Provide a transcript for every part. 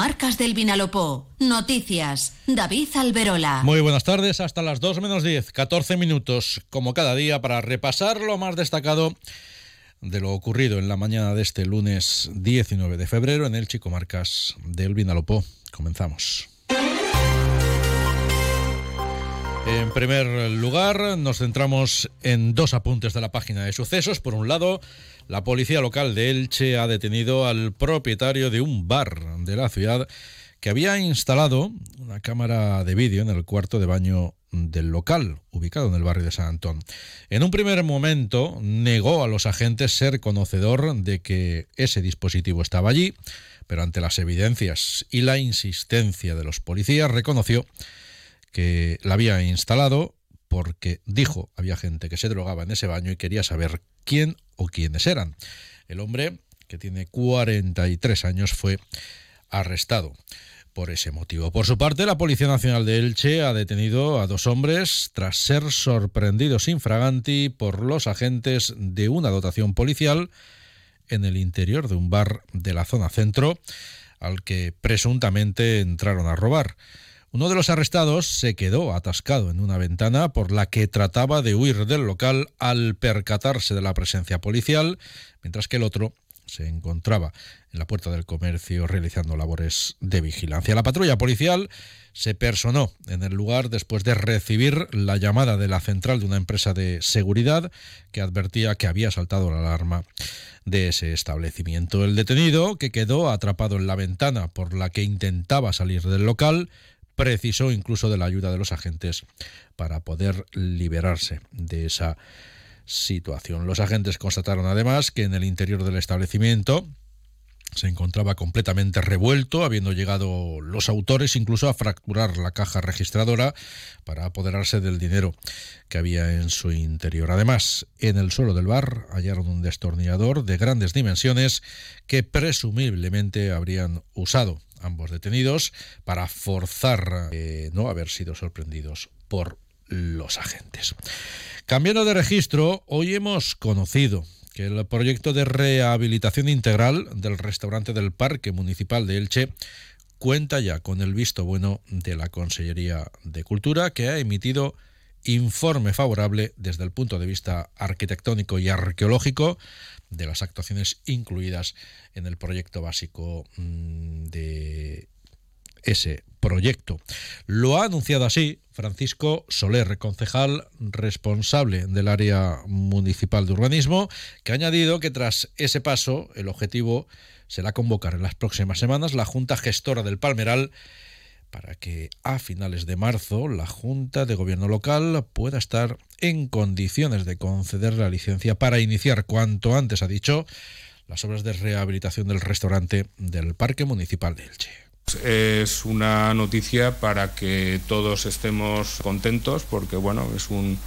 Comarcas del Vinalopó. Noticias. David Alberola. Muy buenas tardes, hasta las 2 menos 10, 14 minutos, como cada día, para repasar lo más destacado de lo ocurrido en la mañana de este lunes 19 de febrero en el Chico Marcas del Vinalopó. Comenzamos. En primer lugar, nos centramos en dos apuntes de la página de sucesos. Por un lado, la policía local de Elche ha detenido al propietario de un bar de la ciudad que había instalado una cámara de vídeo en el cuarto de baño del local, ubicado en el barrio de San Antón. En un primer momento negó a los agentes ser conocedor de que ese dispositivo estaba allí, pero ante las evidencias y la insistencia de los policías reconoció que la había instalado porque dijo había gente que se drogaba en ese baño y quería saber quién o quiénes eran. El hombre, que tiene 43 años, fue arrestado por ese motivo. Por su parte, la Policía Nacional de Elche ha detenido a dos hombres tras ser sorprendidos infraganti por los agentes de una dotación policial en el interior de un bar de la zona centro al que presuntamente entraron a robar. Uno de los arrestados se quedó atascado en una ventana por la que trataba de huir del local al percatarse de la presencia policial, mientras que el otro se encontraba en la puerta del comercio realizando labores de vigilancia. La patrulla policial se personó en el lugar después de recibir la llamada de la central de una empresa de seguridad que advertía que había saltado la alarma de ese establecimiento. El detenido, que quedó atrapado en la ventana por la que intentaba salir del local, precisó incluso de la ayuda de los agentes para poder liberarse de esa situación. Los agentes constataron además que en el interior del establecimiento se encontraba completamente revuelto, habiendo llegado los autores incluso a fracturar la caja registradora para apoderarse del dinero que había en su interior. Además, en el suelo del bar hallaron un destornillador de grandes dimensiones que presumiblemente habrían usado ambos detenidos para forzar eh, no haber sido sorprendidos por los agentes. Cambiando de registro, hoy hemos conocido que el proyecto de rehabilitación integral del restaurante del Parque Municipal de Elche cuenta ya con el visto bueno de la Consellería de Cultura, que ha emitido informe favorable desde el punto de vista arquitectónico y arqueológico de las actuaciones incluidas en el proyecto básico mm, de ese proyecto. Lo ha anunciado así Francisco Soler, concejal responsable del área municipal de urbanismo, que ha añadido que tras ese paso el objetivo será convocar en las próximas semanas la Junta Gestora del Palmeral para que a finales de marzo la Junta de Gobierno local pueda estar en condiciones de conceder la licencia para iniciar cuanto antes, ha dicho, las obras de rehabilitación del restaurante del Parque Municipal de Elche. Es una noticia para que todos estemos contentos porque bueno, es un,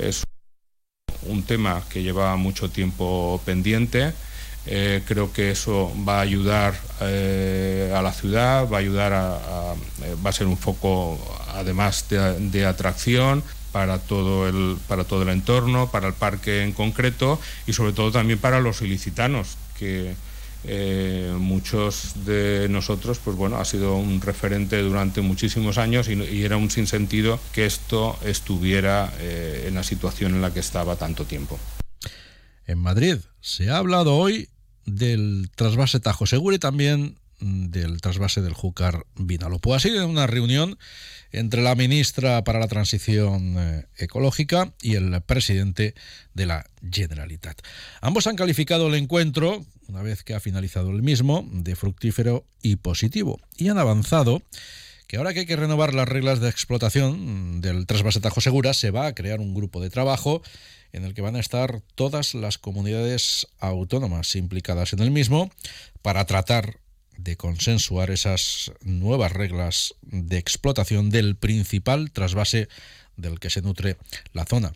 es un tema que lleva mucho tiempo pendiente eh, creo que eso va a ayudar eh, a la ciudad, va a ayudar a, eh, va a ser un foco además de, atracción para todo el para todo el entorno, para el parque en concreto y sobre todo también para los ilicitanos que muchos de nosotros, pues bueno, ha sido un referente durante muchísimos años y, y era un sinsentido que esto estuviera en la situación en la que estaba tanto tiempo. En Madrid se ha hablado hoy del trasvase Tajo Seguro y también del trasvase del Júcar Vinalopó. Ha sido una reunión entre la ministra para la Transición eh, Ecológica y el presidente de la Generalitat. Ambos han calificado el encuentro, una vez que ha finalizado el mismo, de fructífero y positivo y han avanzado que ahora que hay que renovar las reglas de explotación del trasvase Tajo Segura, se va a crear un grupo de trabajo en el que van a estar todas las comunidades autónomas implicadas en el mismo para tratar de consensuar esas nuevas reglas de explotación del principal trasvase del que se nutre la zona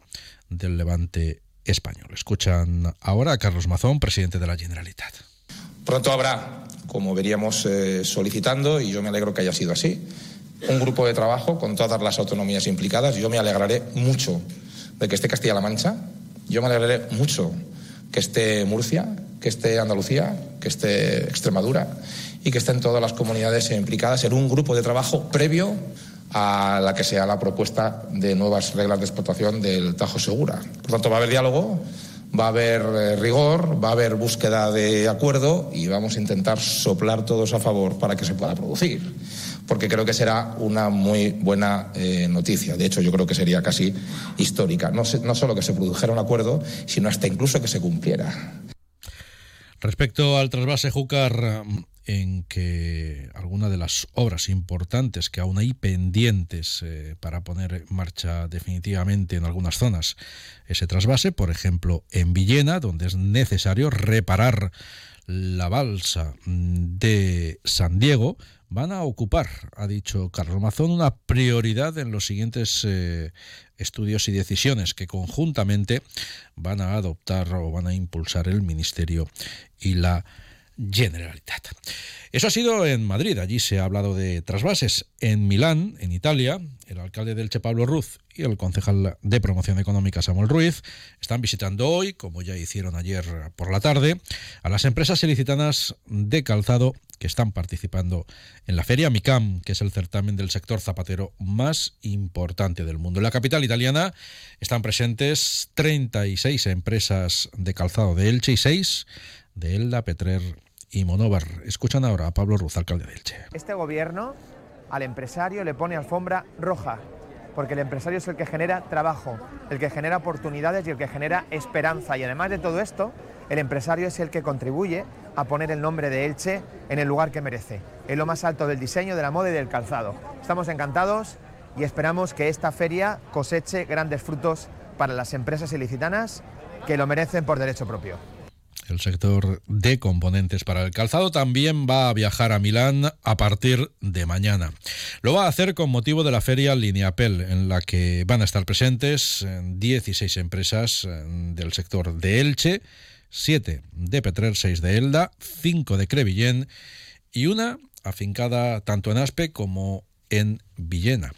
del levante español. Escuchan ahora a Carlos Mazón, presidente de la Generalitat. Pronto habrá, como veríamos eh, solicitando, y yo me alegro que haya sido así, un grupo de trabajo con todas las autonomías implicadas. Yo me alegraré mucho de que esté Castilla-La Mancha. Yo me alegraré mucho que esté Murcia, que esté Andalucía, que esté Extremadura y que estén todas las comunidades implicadas en un grupo de trabajo previo a la que sea la propuesta de nuevas reglas de explotación del Tajo Segura. Por tanto, va a haber diálogo, va a haber eh, rigor, va a haber búsqueda de acuerdo y vamos a intentar soplar todos a favor para que se pueda producir. Porque creo que será una muy buena eh, noticia. De hecho, yo creo que sería casi histórica. No, no solo que se produjera un acuerdo, sino hasta incluso que se cumpliera. Respecto al trasvase Júcar, en que alguna de las obras importantes que aún hay pendientes eh, para poner en marcha definitivamente en algunas zonas ese trasvase, por ejemplo en Villena, donde es necesario reparar la balsa de San Diego, van a ocupar, ha dicho Carlos Mazón, una prioridad en los siguientes eh, estudios y decisiones que conjuntamente van a adoptar o van a impulsar el Ministerio y la Generalitat. Eso ha sido en Madrid, allí se ha hablado de trasvases. En Milán, en Italia, el alcalde del Che Pablo Ruz y el concejal de promoción económica Samuel Ruiz están visitando hoy, como ya hicieron ayer por la tarde, a las empresas ilicitanas de calzado que están participando en la feria MICAM, que es el certamen del sector zapatero más importante del mundo. En la capital italiana están presentes 36 empresas de calzado de Elche y 6 de Elda, Petrer y Monóvar. Escuchan ahora a Pablo Ruz, alcalde de Elche. Este gobierno al empresario le pone alfombra roja, porque el empresario es el que genera trabajo, el que genera oportunidades y el que genera esperanza. Y además de todo esto, el empresario es el que contribuye a poner el nombre de Elche en el lugar que merece, en lo más alto del diseño, de la moda y del calzado. Estamos encantados y esperamos que esta feria coseche grandes frutos para las empresas ilicitanas que lo merecen por derecho propio. El sector de componentes para el calzado también va a viajar a Milán a partir de mañana. Lo va a hacer con motivo de la feria Lineapel, en la que van a estar presentes 16 empresas del sector de Elche, 7 de Petrer, 6 de Elda, 5 de Crevillén y una afincada tanto en Aspe como en Villena.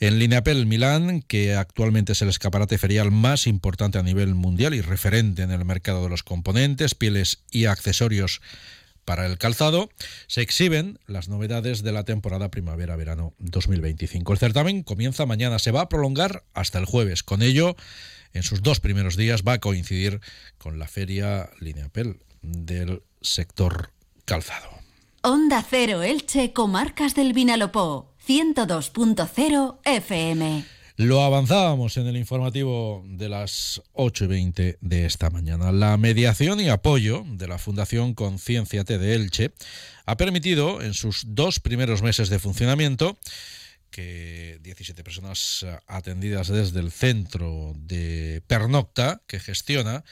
En Lineapel Milán, que actualmente es el escaparate ferial más importante a nivel mundial y referente en el mercado de los componentes, pieles y accesorios para el calzado, se exhiben las novedades de la temporada primavera-verano 2025. El certamen comienza mañana, se va a prolongar hasta el jueves. Con ello, en sus dos primeros días va a coincidir con la feria Lineapel del sector calzado. Onda Cero Elche, Comarcas del Vinalopó. 102.0 FM. Lo avanzábamos en el informativo de las 8 y 20 de esta mañana. La mediación y apoyo de la Fundación Conciencia T de Elche ha permitido en sus dos primeros meses de funcionamiento que 17 personas atendidas desde el centro de Pernocta que gestiona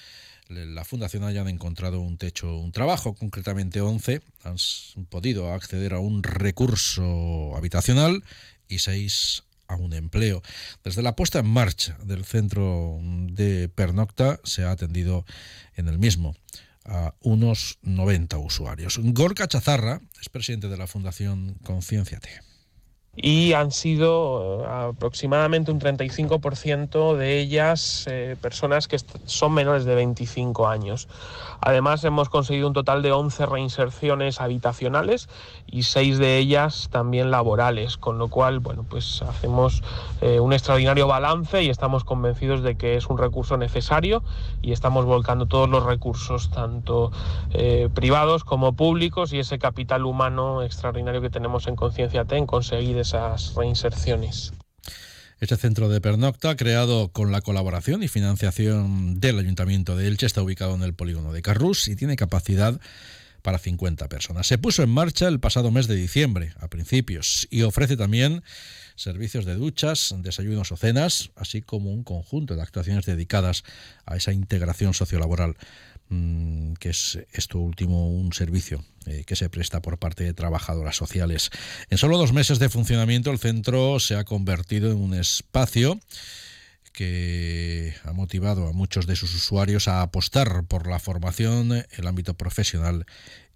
la fundación hayan encontrado un techo, un trabajo, concretamente 11, han podido acceder a un recurso habitacional y 6 a un empleo. Desde la puesta en marcha del centro de Pernocta se ha atendido en el mismo a unos 90 usuarios. Gorka Chazarra es presidente de la Fundación Concienciate y han sido eh, aproximadamente un 35% de ellas eh, personas que son menores de 25 años. Además, hemos conseguido un total de 11 reinserciones habitacionales y 6 de ellas también laborales, con lo cual, bueno, pues hacemos eh, un extraordinario balance y estamos convencidos de que es un recurso necesario y estamos volcando todos los recursos, tanto privados como públicos, y ese capital humano extraordinario que tenemos en Conciencia en conseguir esas reinserciones. Este centro de pernocta, creado con la colaboración y financiación del Ayuntamiento de Elche, está ubicado en el polígono de Carrús y tiene capacidad para 50 personas. Se puso en marcha el pasado mes de diciembre, a principios, y ofrece también servicios de duchas, desayunos o cenas, así como un conjunto de actuaciones dedicadas a esa integración sociolaboral Mm, que es esto último un servicio eh, que se presta por parte de trabajadoras sociales. En solo dos meses de funcionamiento el centro se ha convertido en un espacio que ha motivado a muchos de sus usuarios a apostar por la formación, el ámbito profesional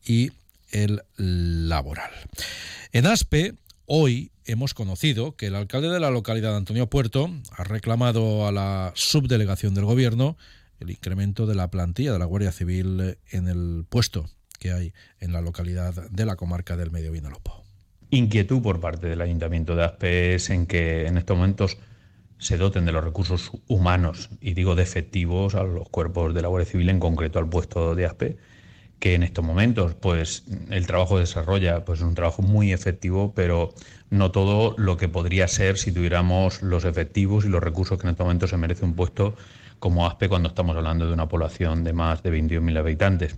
y el laboral. En ASPE, hoy hemos conocido que el alcalde de la localidad, Antonio Puerto, ha reclamado a la subdelegación del gobierno el incremento de la plantilla de la Guardia Civil en el puesto que hay en la localidad de la comarca del Medio Vinalopó. Inquietud por parte del Ayuntamiento de Aspes en que en estos momentos se doten de los recursos humanos, y digo de efectivos, a los cuerpos de la Guardia Civil, en concreto al puesto de ASPE, que en estos momentos pues el trabajo desarrolla pues un trabajo muy efectivo, pero no todo lo que podría ser si tuviéramos los efectivos y los recursos que en estos momentos se merece un puesto como ASPE cuando estamos hablando de una población de más de 21.000 habitantes.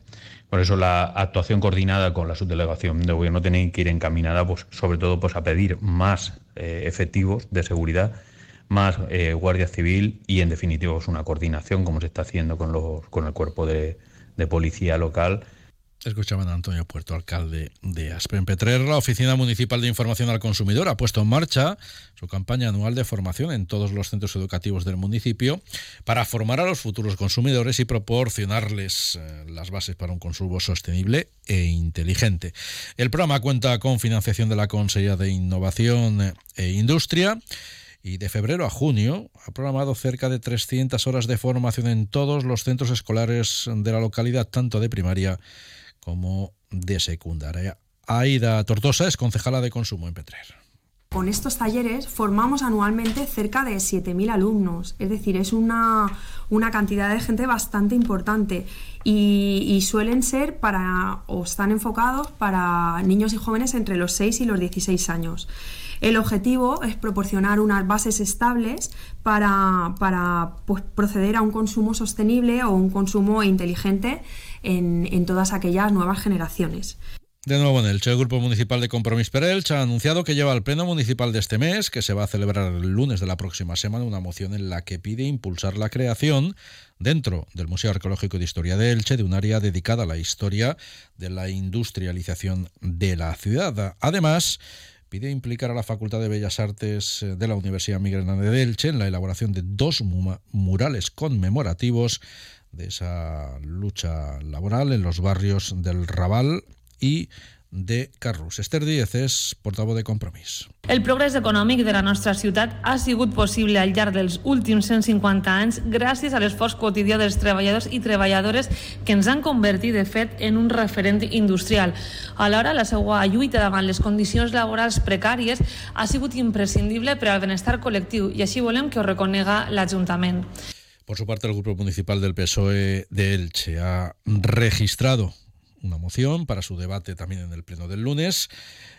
Por eso la actuación coordinada con la subdelegación de gobierno tiene que ir encaminada pues, sobre todo pues, a pedir más eh, efectivos de seguridad más eh, Guardia Civil y, en definitiva, una coordinación, como se está haciendo con, los, con el cuerpo de, policía local. Escuchaban a Antonio Puerto, alcalde de Aspen Petrer. La Oficina Municipal de Información al Consumidor ha puesto en marcha su campaña anual de formación en todos los centros educativos del municipio para formar a los futuros consumidores y proporcionarles eh, las bases para un consumo sostenible e inteligente. El programa cuenta con financiación de la Consejería de Innovación e Industria y de febrero a junio ha programado cerca de 300 horas de formación en todos los centros escolares de la localidad, tanto de primaria como de secundaria. Aida Tortosa es concejala de consumo en Petrer. Con estos talleres formamos anualmente cerca de 7.000 alumnos, es decir, es una, una, cantidad de gente bastante importante y, suelen ser para, o están enfocados para niños y jóvenes entre los 6 y los 16 años. El objetivo es proporcionar unas bases estables para, pues, proceder a un consumo sostenible o un consumo inteligente en, en todas aquellas nuevas generaciones. De nuevo en Elche, el Grupo Municipal de Compromís per Elche ha anunciado que lleva al Pleno Municipal de este mes, que se va a celebrar el lunes de la próxima semana, una moción en la que pide impulsar la creación dentro del Museo Arqueológico de Historia de Elche de un área dedicada a la historia de la industrialización de la ciudad. Además, pide implicar a la Facultad de Bellas Artes eh, de la Universidad Miguel de Elche en la elaboración de dos murales conmemorativos de esa lucha laboral en los barrios del Raval y de Carrus. Esther Díez és portavoz de Compromís. El progrés econòmic de la nostra ciutat ha sigut possible al llarg dels últims 150 anys gràcies a l'esforç quotidià dels treballadors i treballadores que ens han convertit, de fet, en un referent industrial. Alhora, la seva lluita davant les condicions laborals precàries ha sigut imprescindible per al benestar col·lectiu i així volem que ho reconega l'Ajuntament. Por su parte, el Grupo Municipal del PSOE de Elche ha registrado una moción para su debate también en el Pleno del lunes,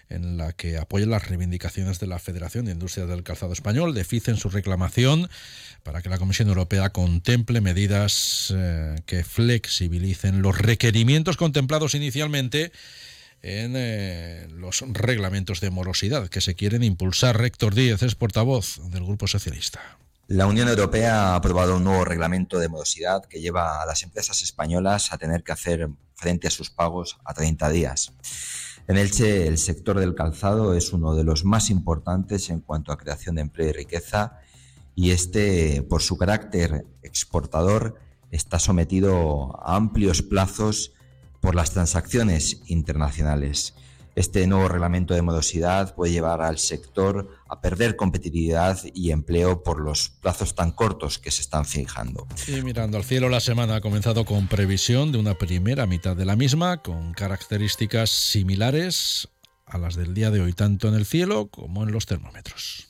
en la que apoyan las reivindicaciones de la Federación de Industria del Calzado Español, deficen su reclamación para que la Comisión Europea contemple medidas eh, que flexibilicen los requerimientos contemplados inicialmente en eh, los reglamentos de morosidad que se quieren impulsar. Rector Díez es portavoz del Grupo Socialista. La Unión Europea ha aprobado un nuevo reglamento de morosidad que lleva a las empresas españolas a tener que hacer frente a sus pagos a 30 días. En Elche, el sector del calzado es uno de los más importantes en cuanto a creación de empleo y riqueza y este, por su carácter exportador, está sometido a amplios plazos por las transacciones internacionales. Este nuevo reglamento de morosidad puede llevar al sector a perder competitividad y empleo por los plazos tan cortos que se están fijando. Y mirando al cielo, la semana ha comenzado con previsión de una primera mitad de la misma, con características similares a las del día de hoy, tanto en el cielo como en los termómetros.